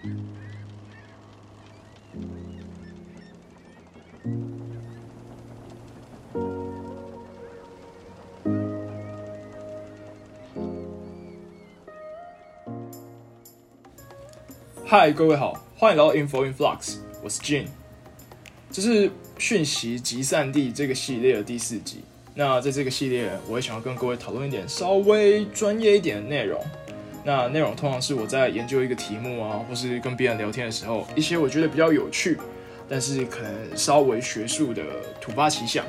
嗨，各位好，欢迎来到 Info in Flux，我是 Jin，这是讯息集散地这个系列的第四集。那在这个系列，我也想要跟各位讨论一点稍微专业一点的内容。那内容通常是我在研究一个题目啊，或是跟别人聊天的时候，一些我觉得比较有趣，但是可能稍微学术的突发奇想。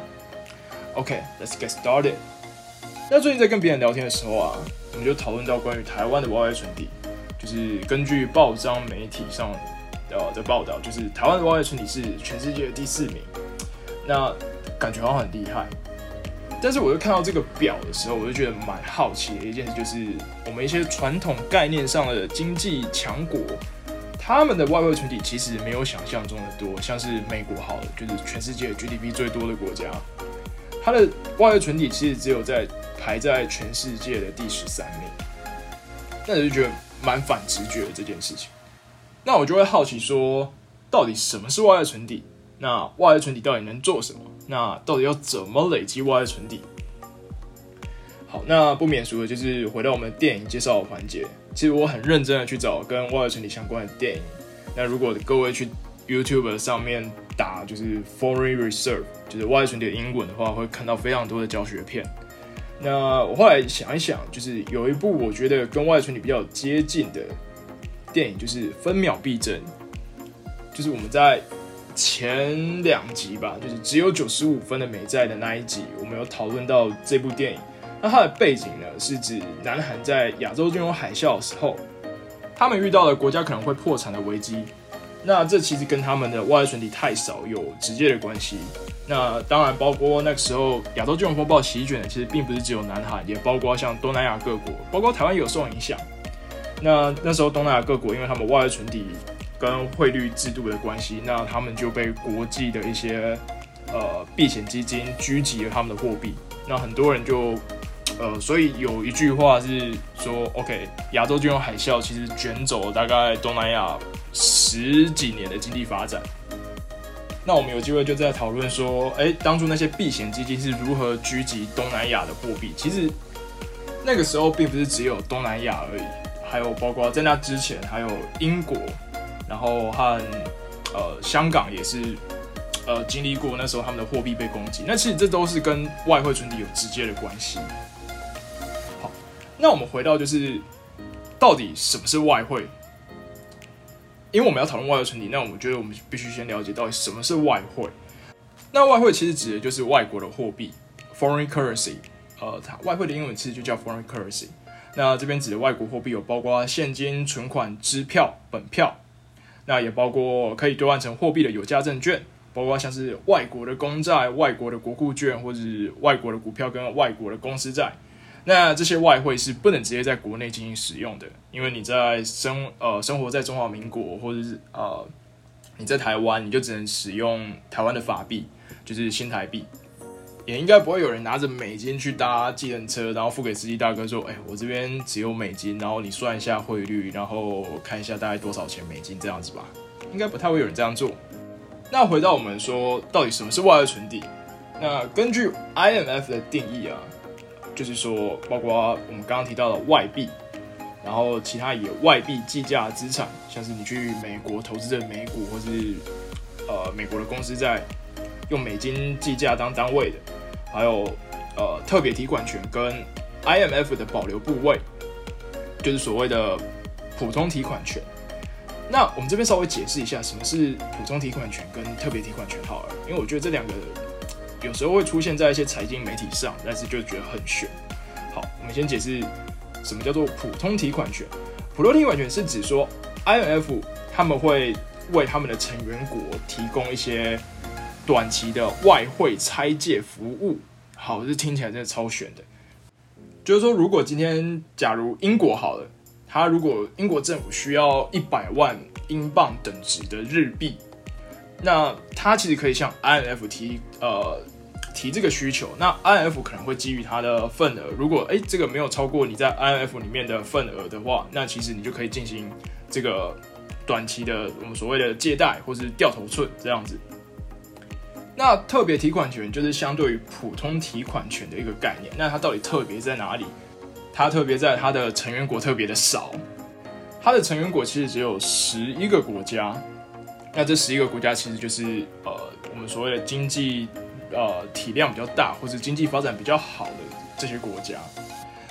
OK，let's get started。那最近在跟别人聊天的时候啊，我们就讨论到关于台湾的 Y Y 存底。就是根据报章媒体上呃的报道，就是台湾的挖掘村体是全世界的第四名，那感觉好像很厉害。但是我就看到这个表的时候，我就觉得蛮好奇的一件事，就是我们一些传统概念上的经济强国，他们的外汇存底其实没有想象中的多。像是美国，好了，就是全世界 GDP 最多的国家，它的外汇存底其实只有在排在全世界的第十三名。那我就觉得。蛮反直觉的这件事情，那我就会好奇说，到底什么是外汇存底？那外汇存底到底能做什么？那到底要怎么累积外存底？好，那不免俗的就是回到我们电影介绍的环节。其实我很认真的去找跟外存底相关的电影。那如果各位去 YouTube 上面打就是 Foreign Reserve，就是外存底的英文的话，会看到非常多的教学片。那我后来想一想，就是有一部我觉得跟外存底比较接近的电影，就是《分秒必争》。就是我们在前两集吧，就是只有九十五分的美债的那一集，我们有讨论到这部电影。那它的背景呢，是指南韩在亚洲金融海啸的时候，他们遇到了国家可能会破产的危机。那这其实跟他们的外存底太少有直接的关系。那当然，包括那个时候亚洲金融风暴席卷的，其实并不是只有南韩，也包括像东南亚各国，包括台湾有受影响。那那时候东南亚各国，因为他们外汇存底跟汇率制度的关系，那他们就被国际的一些呃避险基金狙击了他们的货币。那很多人就呃，所以有一句话是说，OK，亚洲金融海啸其实卷走了大概东南亚十几年的经济发展。那我们有机会就在讨论说，哎，当初那些避险基金是如何狙击东南亚的货币？其实那个时候并不是只有东南亚而已，还有包括在那之前还有英国，然后和呃香港也是呃经历过那时候他们的货币被攻击。那其实这都是跟外汇存底有直接的关系。好，那我们回到就是到底什么是外汇？因为我们要讨论外汇存底，那我们觉得我们必须先了解到底什么是外汇。那外汇其实指的就是外国的货币 （foreign currency）。呃，它外汇的英文其实就叫 foreign currency。那这边指的外国货币有包括现金、存款、支票、本票，那也包括可以兑换成货币的有价证券，包括像是外国的公债、外国的国库券，或者是外国的股票跟外国的公司债。那这些外汇是不能直接在国内进行使用的，因为你在生呃生活在中华民国，或者是呃你在台湾，你就只能使用台湾的法币，就是新台币，也应该不会有人拿着美金去搭计程车，然后付给司机大哥说：“哎，我这边只有美金，然后你算一下汇率，然后看一下大概多少钱美金这样子吧。”应该不太会有人这样做。那回到我们说，到底什么是外汇存底？那根据 IMF 的定义啊。就是说，包括我们刚刚提到的外币，然后其他以外币计价资产，像是你去美国投资的美股，或是呃美国的公司在用美金计价当单位的，还有呃特别提款权跟 IMF 的保留部位，就是所谓的普通提款权。那我们这边稍微解释一下，什么是普通提款权跟特别提款权好了，因为我觉得这两个。有时候会出现在一些财经媒体上，但是就觉得很悬。好，我们先解释什么叫做普通提款权。普通提款权是指说，IMF 他们会为他们的成员国提供一些短期的外汇拆借服务。好，这听起来真的超悬的。就是说，如果今天假如英国好了，他如果英国政府需要一百万英镑等值的日币。那他其实可以向 INF 提呃提这个需求，那 INF 可能会基于它的份额，如果哎这个没有超过你在 INF 里面的份额的话，那其实你就可以进行这个短期的我们所谓的借贷或是掉头寸这样子。那特别提款权就是相对于普通提款权的一个概念。那它到底特别在哪里？它特别在它的成员国特别的少，它的成员国其实只有十一个国家。那这十一个国家其实就是呃我们所谓的经济呃体量比较大或者经济发展比较好的这些国家。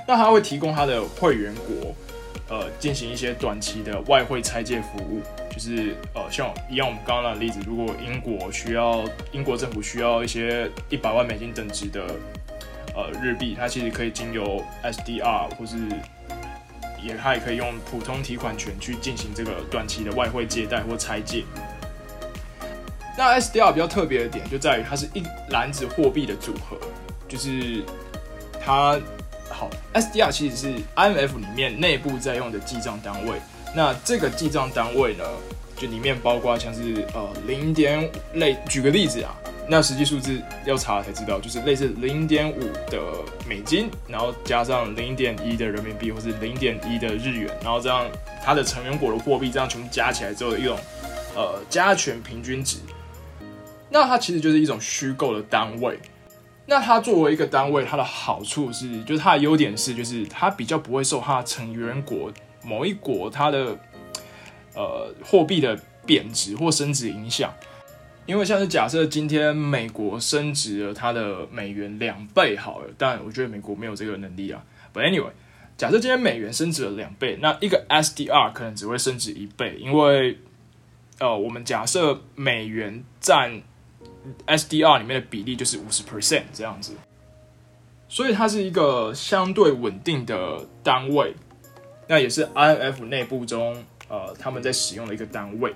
那它会提供它的会员国呃进行一些短期的外汇拆借服务。就是呃，像一样我们刚刚的例子，如果英国需要英国政府需要一些一百万美金等值的呃日币，它其实可以经由 SDR 或是也它也可以用普通提款权去进行这个短期的外汇借贷或拆借。那 SDR 比较特别的点就在于它是一篮子货币的组合，就是它好 SDR 其实是 IMF 里面内部在用的记账单位。那这个记账单位呢，就里面包括像是呃零点类，举个例子啊，那实际数字要查才知道，就是类似零点五的美金，然后加上零点一的人民币，或是零点一的日元，然后这样它的成员国的货币这样全部加起来之后的一种呃加权平均值。那它其实就是一种虚构的单位。那它作为一个单位，它的好处是，就是它的优点是，就是它比较不会受它成员国。某一国它的呃货币的贬值或升值影响，因为像是假设今天美国升值了它的美元两倍好了，但我觉得美国没有这个能力啊。But anyway，假设今天美元升值了两倍，那一个 SDR 可能只会升值一倍，因为呃我们假设美元占 SDR 里面的比例就是五十 percent 这样子，所以它是一个相对稳定的单位。那也是 IMF 内部中，呃，他们在使用的一个单位。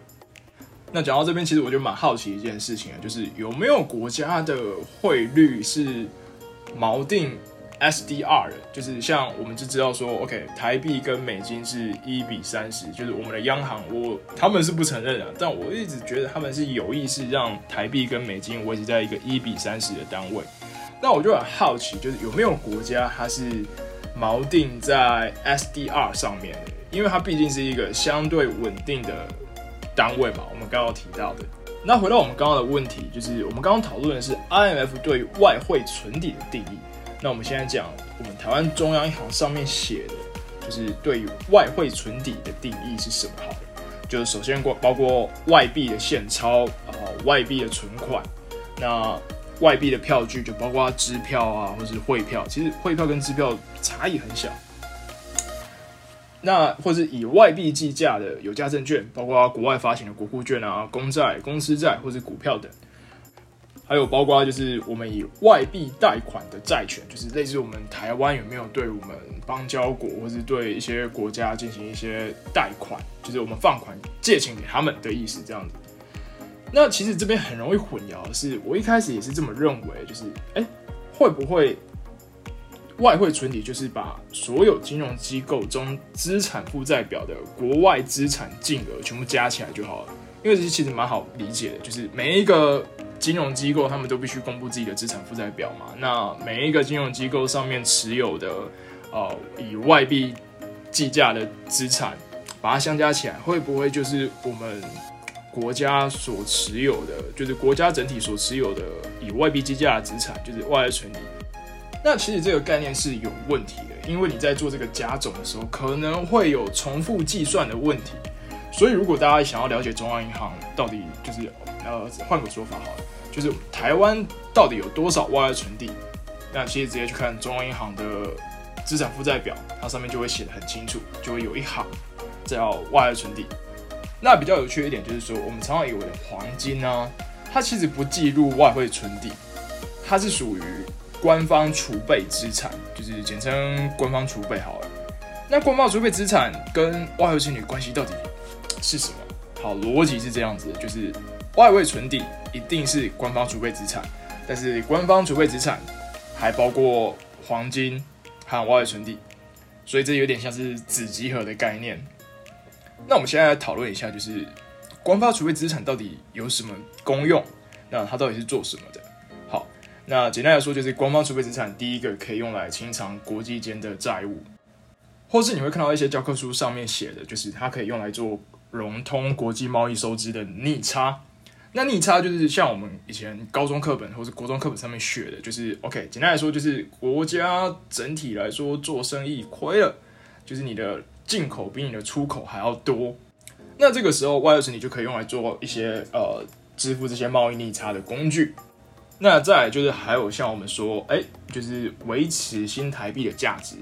那讲到这边，其实我就蛮好奇一件事情啊，就是有没有国家的汇率是锚定 SDR 的？就是像我们就知道说，OK，台币跟美金是一比三十，就是我们的央行我他们是不承认的，但我一直觉得他们是有意识让台币跟美金维持在一个一比三十的单位。那我就很好奇，就是有没有国家它是？锚定在 SDR 上面的，因为它毕竟是一个相对稳定的单位嘛。我们刚刚提到的，那回到我们刚刚的问题，就是我们刚刚讨论的是 IMF 对外汇存底的定义。那我们现在讲我们台湾中央银行上面写的，就是对于外汇存底的定义是什么？好，就是首先过包括外币的现钞啊，外币的存款，那。外币的票据就包括支票啊，或是汇票。其实汇票跟支票差异很小。那或是以外币计价的有价证券，包括国外发行的国库券啊、公债、公司债或是股票等。还有包括就是我们以外币贷款的债权，就是类似我们台湾有没有对我们邦交国或是对一些国家进行一些贷款，就是我们放款借钱给他们的意思，这样子。那其实这边很容易混淆是，我一开始也是这么认为，就是哎，会不会外汇存底就是把所有金融机构中资产负债表的国外资产净额全部加起来就好了？因为这其实蛮好理解的，就是每一个金融机构他们都必须公布自己的资产负债表嘛。那每一个金融机构上面持有的呃以外币计价的资产，把它相加起来，会不会就是我们？国家所持有的，就是国家整体所持有的以外币计价的资产，就是外汇存底。那其实这个概念是有问题的，因为你在做这个加总的时候，可能会有重复计算的问题。所以，如果大家想要了解中央银行到底就是呃，换个说法好了，就是台湾到底有多少外汇存底，那其实直接去看中央银行的资产负债表，它上面就会写的很清楚，就会有一行叫外汇存底。那比较有趣的一点就是说，我们常常以为的黄金呢，它其实不计入外汇存底，它是属于官方储备资产，就是简称官方储备好了。那官方储备资产跟外汇存底关系到底是什么？好，逻辑是这样子，就是外汇存底一定是官方储备资产，但是官方储备资产还包括黄金和外汇存底，所以这有点像是子集合的概念。那我们现在来讨论一下，就是官方储备资产到底有什么功用？那它到底是做什么的？好，那简单来说，就是官方储备资产第一个可以用来清偿国际间的债务，或是你会看到一些教科书上面写的，就是它可以用来做融通国际贸易收支的逆差。那逆差就是像我们以前高中课本或者国中课本上面学的，就是 OK，简单来说就是国家整体来说做生意亏了，就是你的进口比你的出口还要多。那这个时候外汇存底就可以用来做一些呃支付这些贸易逆差的工具。那再就是还有像我们说，哎，就是维持新台币的价值。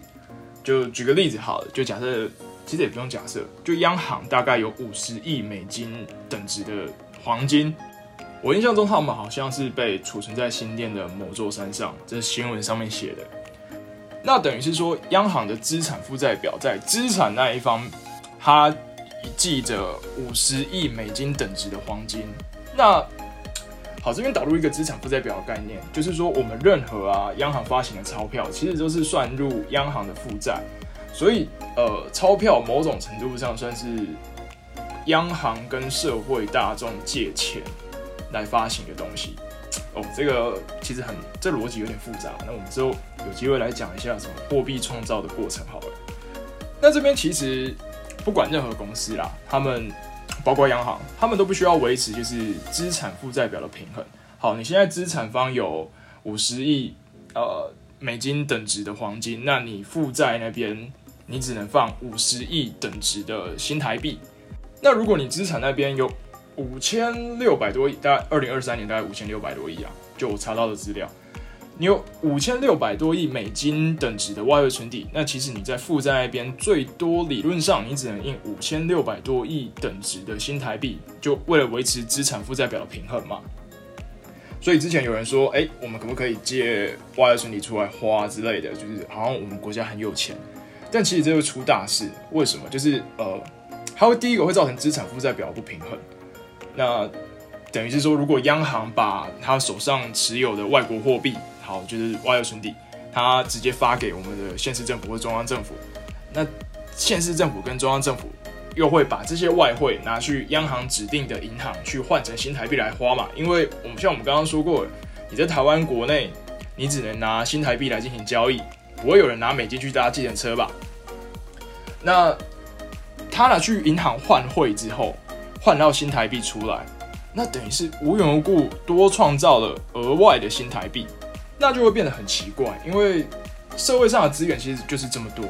就举个例子好了，就假设其实也不用假设，就央行大概有五十亿美金等值的。黄金，我印象中他们好像是被储存在新店的某座山上，这是新闻上面写的。那等于是说，央行的资产负债表在资产那一方，它记着五十亿美金等值的黄金。那好，这边导入一个资产负债表的概念，就是说我们任何啊央行发行的钞票，其实都是算入央行的负债，所以呃，钞票某种程度上算是。央行跟社会大众借钱来发行的东西，哦，这个其实很，这逻辑有点复杂。那我们之后有机会来讲一下什么货币创造的过程好了。那这边其实不管任何公司啦，他们包括央行，他们都不需要维持就是资产负债表的平衡。好，你现在资产方有五十亿呃美金等值的黄金，那你负债那边你只能放五十亿等值的新台币。那如果你资产那边有五千六百多亿，大概二零二三年大概五千六百多亿啊，就我查到的资料，你有五千六百多亿美金等值的外汇存底，那其实你在负债那边最多理论上你只能印五千六百多亿等值的新台币，就为了维持资产负债表的平衡嘛。所以之前有人说，哎，我们可不可以借外汇存底出来花之类的，就是好像我们国家很有钱，但其实这会出大事。为什么？就是呃。它会第一个会造成资产负债表不平衡，那等于是说，如果央行把他手上持有的外国货币，好就是外汇存底，他直接发给我们的县市政府或中央政府，那县市政府跟中央政府又会把这些外汇拿去央行指定的银行去换成新台币来花嘛？因为我们像我们刚刚说过，你在台湾国内，你只能拿新台币来进行交易，不会有人拿美金去搭计程车吧？那。他拿去银行换汇之后，换到新台币出来，那等于是无缘无故多创造了额外的新台币，那就会变得很奇怪。因为社会上的资源其实就是这么多，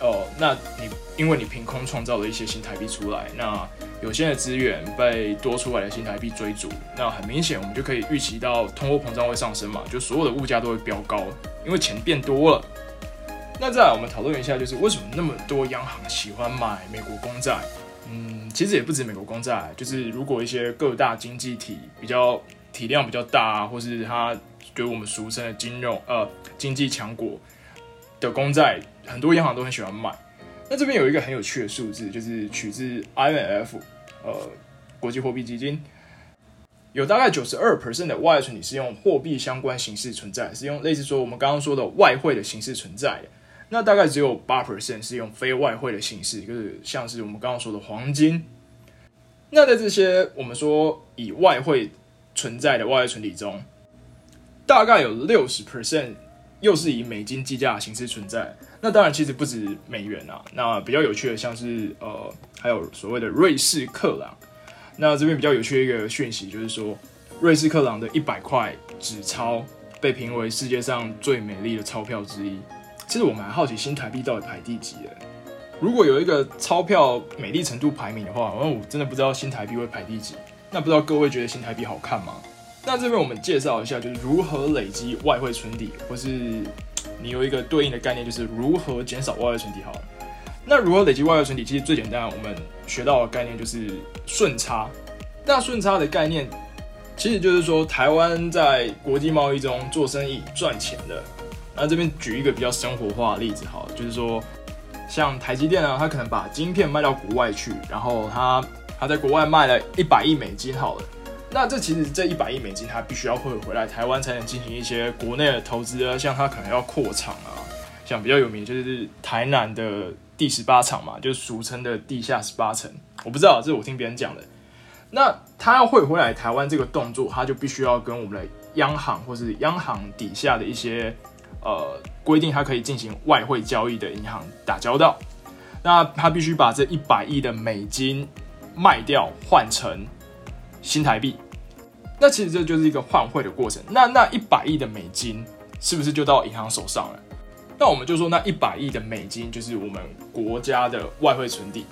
哦，那你因为你凭空创造了一些新台币出来，那有限的资源被多出来的新台币追逐，那很明显我们就可以预期到通货膨胀会上升嘛，就所有的物价都会飙高，因为钱变多了。那再来，我们讨论一下，就是为什么那么多央行喜欢买美国公债？嗯，其实也不止美国公债，就是如果一些各大经济体比较体量比较大，或是它给我们俗称的金融呃经济强国的公债，很多央行都很喜欢买。那这边有一个很有趣的数字，就是取自 IMF 呃国际货币基金，有大概九十二 percent 的外存你是用货币相关形式存在，是用类似说我们刚刚说的外汇的形式存在的。那大概只有八 percent 是用非外汇的形式，就是像是我们刚刚说的黄金。那在这些我们说以外汇存在的外汇存底中，大概有六十 percent 又是以美金计价的形式存在。那当然其实不止美元啊，那比较有趣的像是呃还有所谓的瑞士克朗。那这边比较有趣的一个讯息就是说，瑞士克朗的一百块纸钞被评为世界上最美丽的钞票之一。其实我蛮好奇新台币到底排第几的。如果有一个钞票美丽程度排名的话，我真的不知道新台币会排第几。那不知道各位觉得新台币好看吗？那这边我们介绍一下，就是如何累积外汇存底，或是你有一个对应的概念，就是如何减少外汇存底。好了，那如何累积外汇存底？其实最简单，我们学到的概念就是顺差。那顺差的概念，其实就是说台湾在国际贸易中做生意赚钱的。那这边举一个比较生活化的例子，好了，就是说，像台积电啊，它可能把晶片卖到国外去，然后它它在国外卖了一百亿美金，好了，那这其实这一百亿美金，它必须要汇回来台湾才能进行一些国内的投资啊，像它可能要扩厂啊，像比较有名就是台南的第十八厂嘛，就是俗称的地下十八层，我不知道，这是我听别人讲的。那它要汇回来台湾这个动作，它就必须要跟我们的央行或是央行底下的一些。呃，规定它可以进行外汇交易的银行打交道，那他必须把这一百亿的美金卖掉换成新台币。那其实这就是一个换汇的过程。那那一百亿的美金是不是就到银行手上了？那我们就说那一百亿的美金就是我们国家的外汇存底。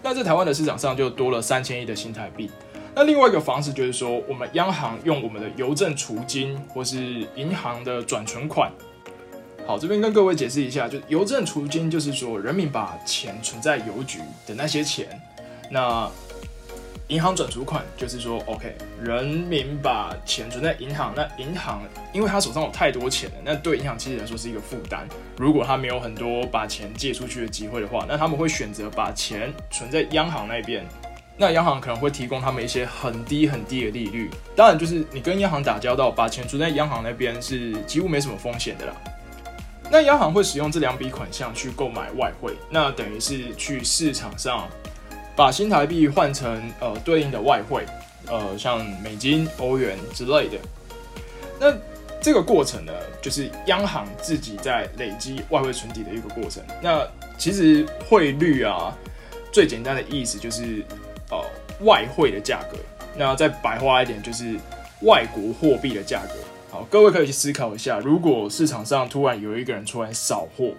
那在台湾的市场上就多了三千亿的新台币。那另外一个方式就是说，我们央行用我们的邮政储金或是银行的转存款。好，这边跟各位解释一下，就是邮政储金就是说，人民把钱存在邮局的那些钱。那银行转储款就是说，OK，人民把钱存在银行，那银行因为他手上有太多钱了，那对银行其实来说是一个负担。如果他没有很多把钱借出去的机会的话，那他们会选择把钱存在央行那边。那央行可能会提供他们一些很低很低的利率。当然，就是你跟央行打交道，把钱存在央行那边是几乎没什么风险的啦。那央行会使用这两笔款项去购买外汇，那等于是去市场上。把新台币换成呃对应的外汇，呃像美金、欧元之类的。那这个过程呢，就是央行自己在累积外汇存底的一个过程。那其实汇率啊，最简单的意思就是呃外汇的价格。那再白话一点，就是外国货币的价格。好，各位可以去思考一下，如果市场上突然有一个人出来扫货。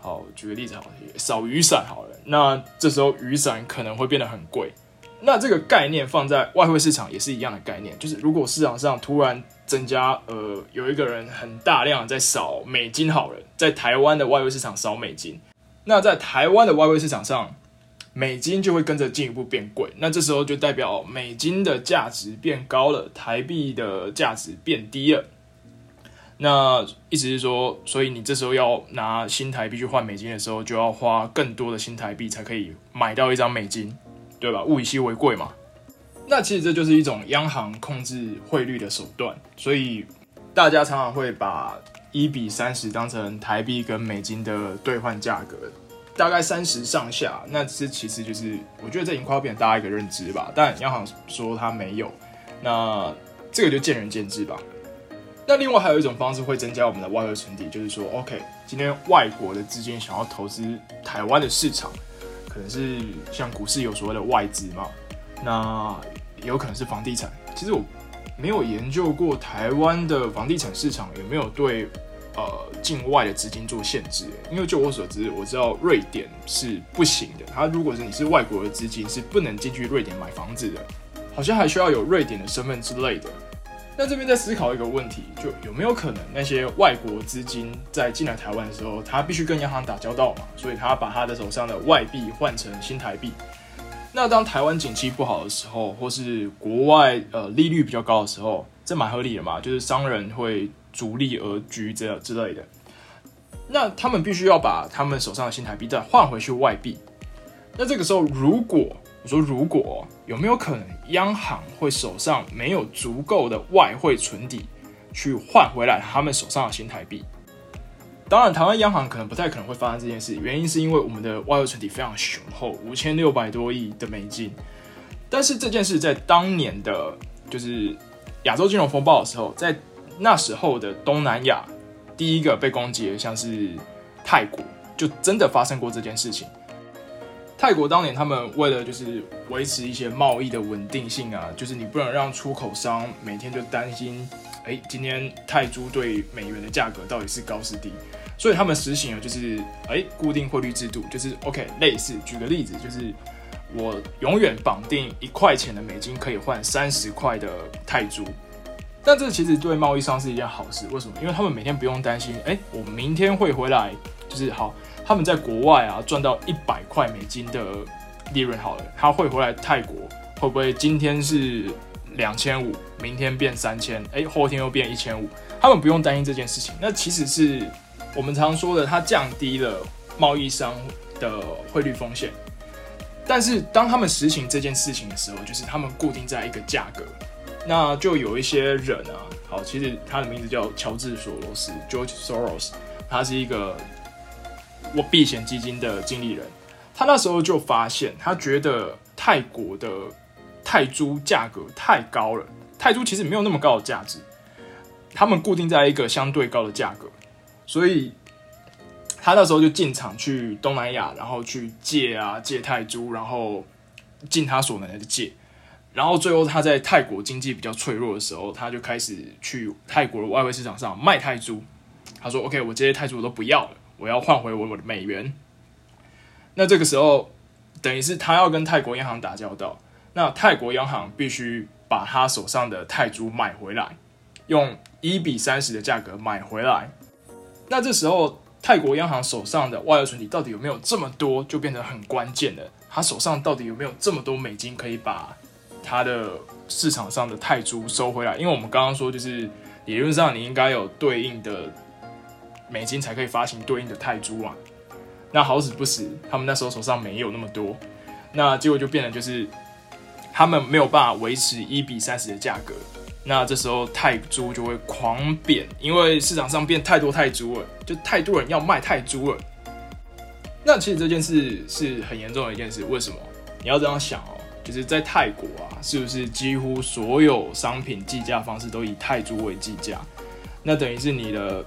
好，举个例子，好，扫雨伞好了。那这时候雨伞可能会变得很贵。那这个概念放在外汇市场也是一样的概念，就是如果市场上突然增加，呃，有一个人很大量在扫美金好了，在台湾的外汇市场扫美金，那在台湾的外汇市场上，美金就会跟着进一步变贵。那这时候就代表美金的价值变高了，台币的价值变低了。那意思是说，所以你这时候要拿新台币去换美金的时候，就要花更多的新台币才可以买到一张美金，对吧？物以稀为贵嘛。那其实这就是一种央行控制汇率的手段。所以大家常常会把一比三十当成台币跟美金的兑换价格，大概三十上下。那这其实就是我觉得这已经快要变成大家一个认知吧。但央行说它没有，那这个就见仁见智吧。那另外还有一种方式会增加我们的外汇存底，就是说，OK，今天外国的资金想要投资台湾的市场，可能是像股市有所谓的外资嘛，那也有可能是房地产。其实我没有研究过台湾的房地产市场有没有对呃境外的资金做限制，因为就我所知，我知道瑞典是不行的，它如果是你是外国的资金是不能进去瑞典买房子的，好像还需要有瑞典的身份之类的。那这边在思考一个问题，就有没有可能那些外国资金在进来台湾的时候，他必须跟央行打交道嘛，所以他把他的手上的外币换成新台币。那当台湾景气不好的时候，或是国外呃利率比较高的时候，这蛮合理的嘛，就是商人会逐利而居这之类的。那他们必须要把他们手上的新台币再换回去外币。那这个时候如果我说，如果有没有可能，央行会手上没有足够的外汇存底去换回来他们手上的新台币？当然，台湾央行可能不太可能会发生这件事，原因是因为我们的外汇存底非常雄厚，五千六百多亿的美金。但是这件事在当年的，就是亚洲金融风暴的时候，在那时候的东南亚第一个被攻击的，像是泰国，就真的发生过这件事情。泰国当年他们为了就是维持一些贸易的稳定性啊，就是你不能让出口商每天就担心，哎，今天泰铢对美元的价格到底是高是低，所以他们实行了就是哎固定汇率制度，就是 OK 类似，举个例子，就是我永远绑定一块钱的美金可以换三十块的泰铢，但这其实对贸易商是一件好事，为什么？因为他们每天不用担心，哎，我明天会回来，就是好。他们在国外啊赚到一百块美金的利润好了，他会回来泰国，会不会今天是两千五，明天变三千，哎，后天又变一千五？他们不用担心这件事情。那其实是我们常说的，它降低了贸易商的汇率风险。但是当他们实行这件事情的时候，就是他们固定在一个价格，那就有一些人啊，好，其实他的名字叫乔治索罗斯 （George Soros），他是一个。我避险基金的经理人，他那时候就发现，他觉得泰国的泰铢价格太高了，泰铢其实没有那么高的价值，他们固定在一个相对高的价格，所以他那时候就进场去东南亚，然后去借啊借泰铢，然后尽他所能的借。然后最后他在泰国经济比较脆弱的时候，他就开始去泰国的外汇市场上卖泰铢。他说：“OK，我这些泰铢我都不要了，我要换回我我的美元。”那这个时候，等于是他要跟泰国央行打交道。那泰国央行必须把他手上的泰铢买回来，用一比三十的价格买回来。那这时候，泰国央行手上的外汇存底到底有没有这么多，就变得很关键了。他手上到底有没有这么多美金，可以把他的市场上的泰铢收回来？因为我们刚刚说，就是理论上你应该有对应的美金，才可以发行对应的泰铢嘛。那好死不死，他们那时候手上没有那么多，那结果就变得就是。他们没有办法维持一比三十的价格，那这时候泰铢就会狂贬，因为市场上变太多泰铢了，就太多人要卖泰铢了。那其实这件事是很严重的一件事，为什么？你要这样想哦，就是在泰国啊，是不是几乎所有商品计价方式都以泰铢为计价？那等于是你的，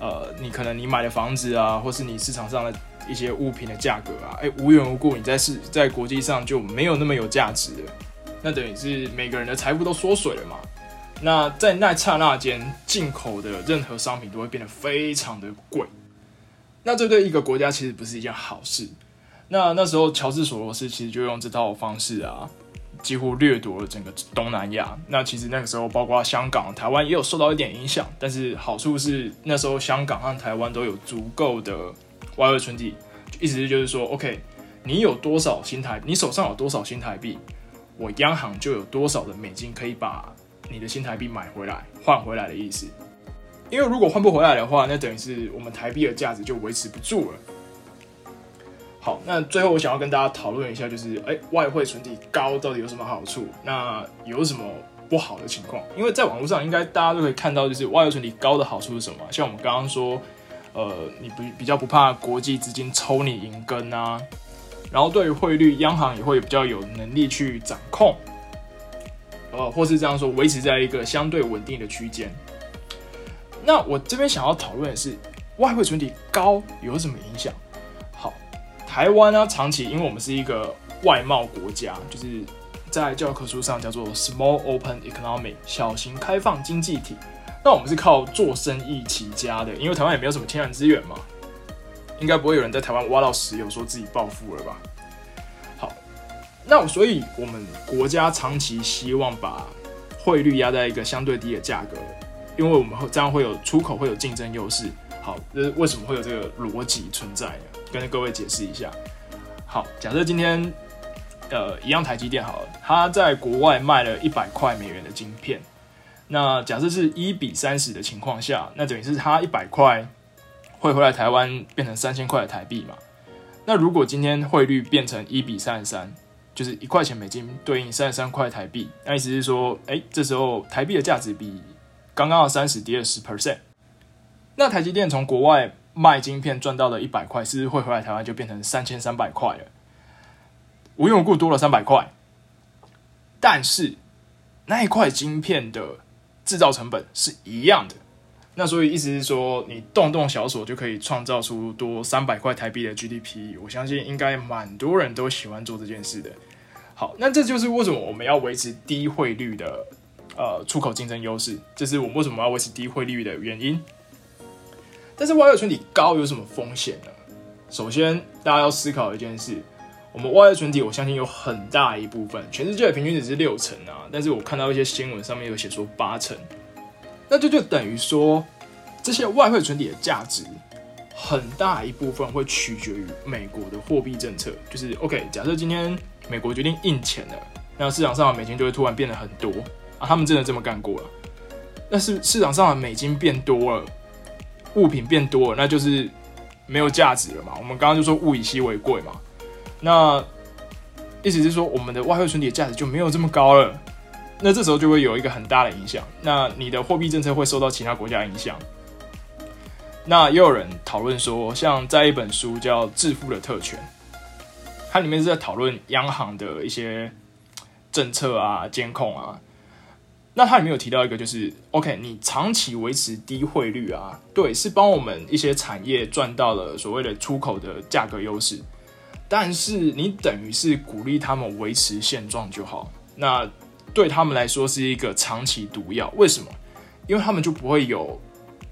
呃，你可能你买的房子啊，或是你市场上的。一些物品的价格啊，哎，无缘无故，你在市在国际上就没有那么有价值了。那等于是每个人的财富都缩水了嘛？那在那刹那间，进口的任何商品都会变得非常的贵。那这对一个国家其实不是一件好事。那那时候，乔治索罗斯其实就用这套方式啊，几乎掠夺了整个东南亚。那其实那个时候，包括香港、台湾也有受到一点影响。但是好处是，那时候香港和台湾都有足够的。外汇存底，意思就是说，OK，你有多少新台，你手上有多少新台币，我央行就有多少的美金可以把你的新台币买回来换回来的意思。因为如果换不回来的话，那等于是我们台币的价值就维持不住了。好，那最后我想要跟大家讨论一下，就是哎，外汇存底高到底有什么好处？那有什么不好的情况？因为在网络上应该大家都可以看到，就是外汇存底高的好处是什么？像我们刚刚说。呃，你不比较不怕国际资金抽你银根啊？然后对于汇率，央行也会比较有能力去掌控，呃，或是这样说，维持在一个相对稳定的区间。那我这边想要讨论的是，外汇存底高有什么影响？台湾呢，长期因为我们是一个外贸国家，就是在教科书上叫做 small open economy 小型开放经济体。那我们是靠做生意起家的，因为台湾也没有什么天然资源嘛，应该不会有人在台湾挖到石油说自己暴富了吧？好，那所以我们国家长期希望把汇率压在一个相对低的价格，因为我们会这样会有出口会有竞争优势。好，这为什么会有这个逻辑存在呢？跟各位解释一下。好，假设今天呃一样台积电好了，它在国外卖了一百块美元的晶片。那假设是一比三十的情况下，那等于是它一百块会回来台湾变成三千块的台币嘛？那如果今天汇率变成一比三十三，就是一块钱美金对应三十三块台币，那意思是说，哎，这时候台币的价值比刚刚的三十跌了十 percent。那台积电从国外卖晶片赚到了一百块，是不是汇回来台湾就变成三千三百块了？无缘无故多了三百块，但是那一块晶片的制造成本是一样的，那所以意思是说，你动动小手就可以创造出多三百块台币的 GDP。我相信应该蛮多人都喜欢做这件事的。好，那这就是为什么我们要维持低汇率的呃出口竞争优势，这是我们为什么要维持低汇率的原因。但是外汇存底高有什么风险呢？首先，大家要思考一件事。我们外汇存底，我相信有很大一部分，全世界的平均值是六成啊，但是我看到一些新闻上面有写说八成，那这就等于说，这些外汇存底的价值很大一部分会取决于美国的货币政策。就是 OK，假设今天美国决定印钱了，那市场上的美金就会突然变得很多啊，他们真的这么干过了？但是市场上的美金变多了，物品变多了，那就是没有价值了嘛？我们刚刚就说物以稀为贵嘛。那意思是说，我们的外汇存底的价值就没有这么高了。那这时候就会有一个很大的影响。那你的货币政策会受到其他国家影响。那也有人讨论说，像在一本书叫《致富的特权》，它里面是在讨论央行的一些政策啊、监控啊。那它里面有提到一个，就是 OK，你长期维持低汇率啊，对，是帮我们一些产业赚到了所谓的出口的价格优势。但是你等于是鼓励他们维持现状就好，那对他们来说是一个长期毒药。为什么？因为他们就不会有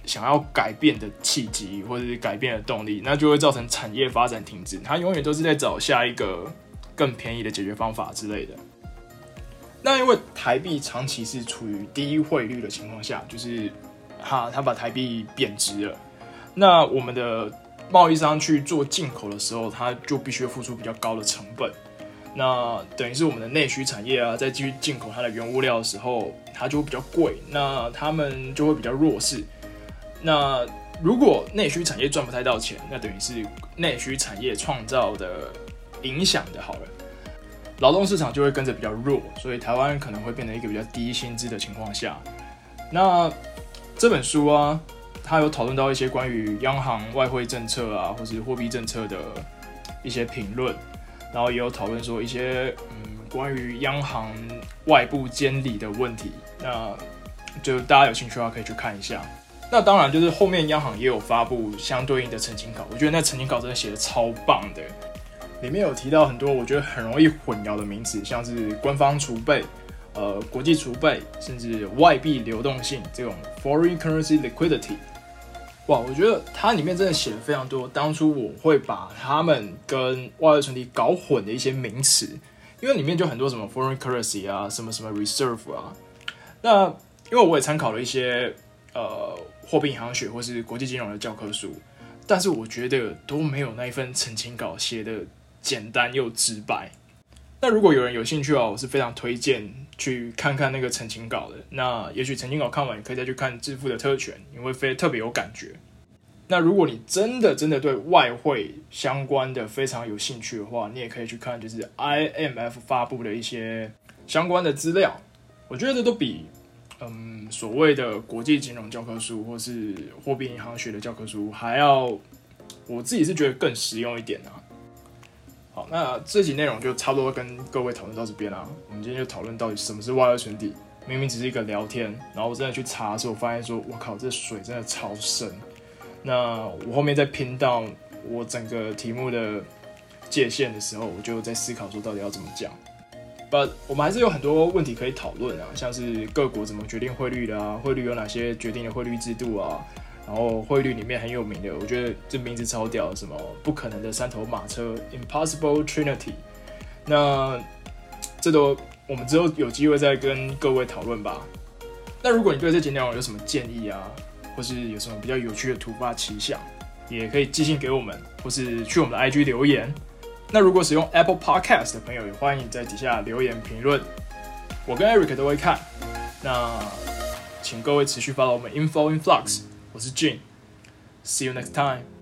想要改变的契机，或者是改变的动力，那就会造成产业发展停滞。他永远都是在找下一个更便宜的解决方法之类的。那因为台币长期是处于低汇率的情况下，就是哈，他把台币贬值了，那我们的。贸易商去做进口的时候，他就必须付出比较高的成本。那等于是我们的内需产业啊，在继续进口它的原物料的时候，它就会比较贵。那他们就会比较弱势。那如果内需产业赚不太到钱，那等于是内需产业创造的影响的好了，劳动市场就会跟着比较弱，所以台湾可能会变成一个比较低薪资的情况下。那这本书啊。它有讨论到一些关于央行外汇政策啊，或是货币政策的一些评论，然后也有讨论说一些嗯关于央行外部监理的问题。那就大家有兴趣的话可以去看一下。那当然就是后面央行也有发布相对应的澄清稿，我觉得那澄清稿真的写的超棒的，里面有提到很多我觉得很容易混淆的名词，像是官方储备、呃国际储备，甚至外币流动性这种 foreign currency liquidity。哇，我觉得它里面真的写了非常多。当初我会把他们跟外汇存底搞混的一些名词，因为里面就很多什么 foreign currency 啊，什么什么 reserve 啊。那因为我也参考了一些呃货币银行学或是国际金融的教科书，但是我觉得都没有那一份澄清稿写的简单又直白。那如果有人有兴趣啊，我是非常推荐去看看那个澄清稿的。那也许澄清稿看完，你可以再去看《致富的特权》，你会非特别有感觉。那如果你真的真的对外汇相关的非常有兴趣的话，你也可以去看就是 IMF 发布的一些相关的资料。我觉得都比嗯所谓的国际金融教科书或是货币银行学的教科书还要，我自己是觉得更实用一点啊。好，那这集内容就差不多跟各位讨论到这边啦。我们今天就讨论到底什么是外汇存底。明明只是一个聊天，然后我真的去查的时候，我发现说，我靠，这水真的超深。那我后面在拼到我整个题目的界限的时候，我就在思考说，到底要怎么讲。But 我们还是有很多问题可以讨论啊，像是各国怎么决定汇率的啊，汇率有哪些决定的汇率制度啊。然后汇率里面很有名的，我觉得这名字超屌，什么不可能的三头马车 （Impossible Trinity）。那这都我们之后有机会再跟各位讨论吧。那如果你对这节内容有什么建议啊，或是有什么比较有趣的突发奇想，也可以寄信给我们，或是去我们的 IG 留言。那如果使用 Apple Podcast 的朋友，也欢迎在底下留言评论，我跟 Eric 都会看。那请各位持续 follow 我们 Info in Flux。我是 Jin，See you next time。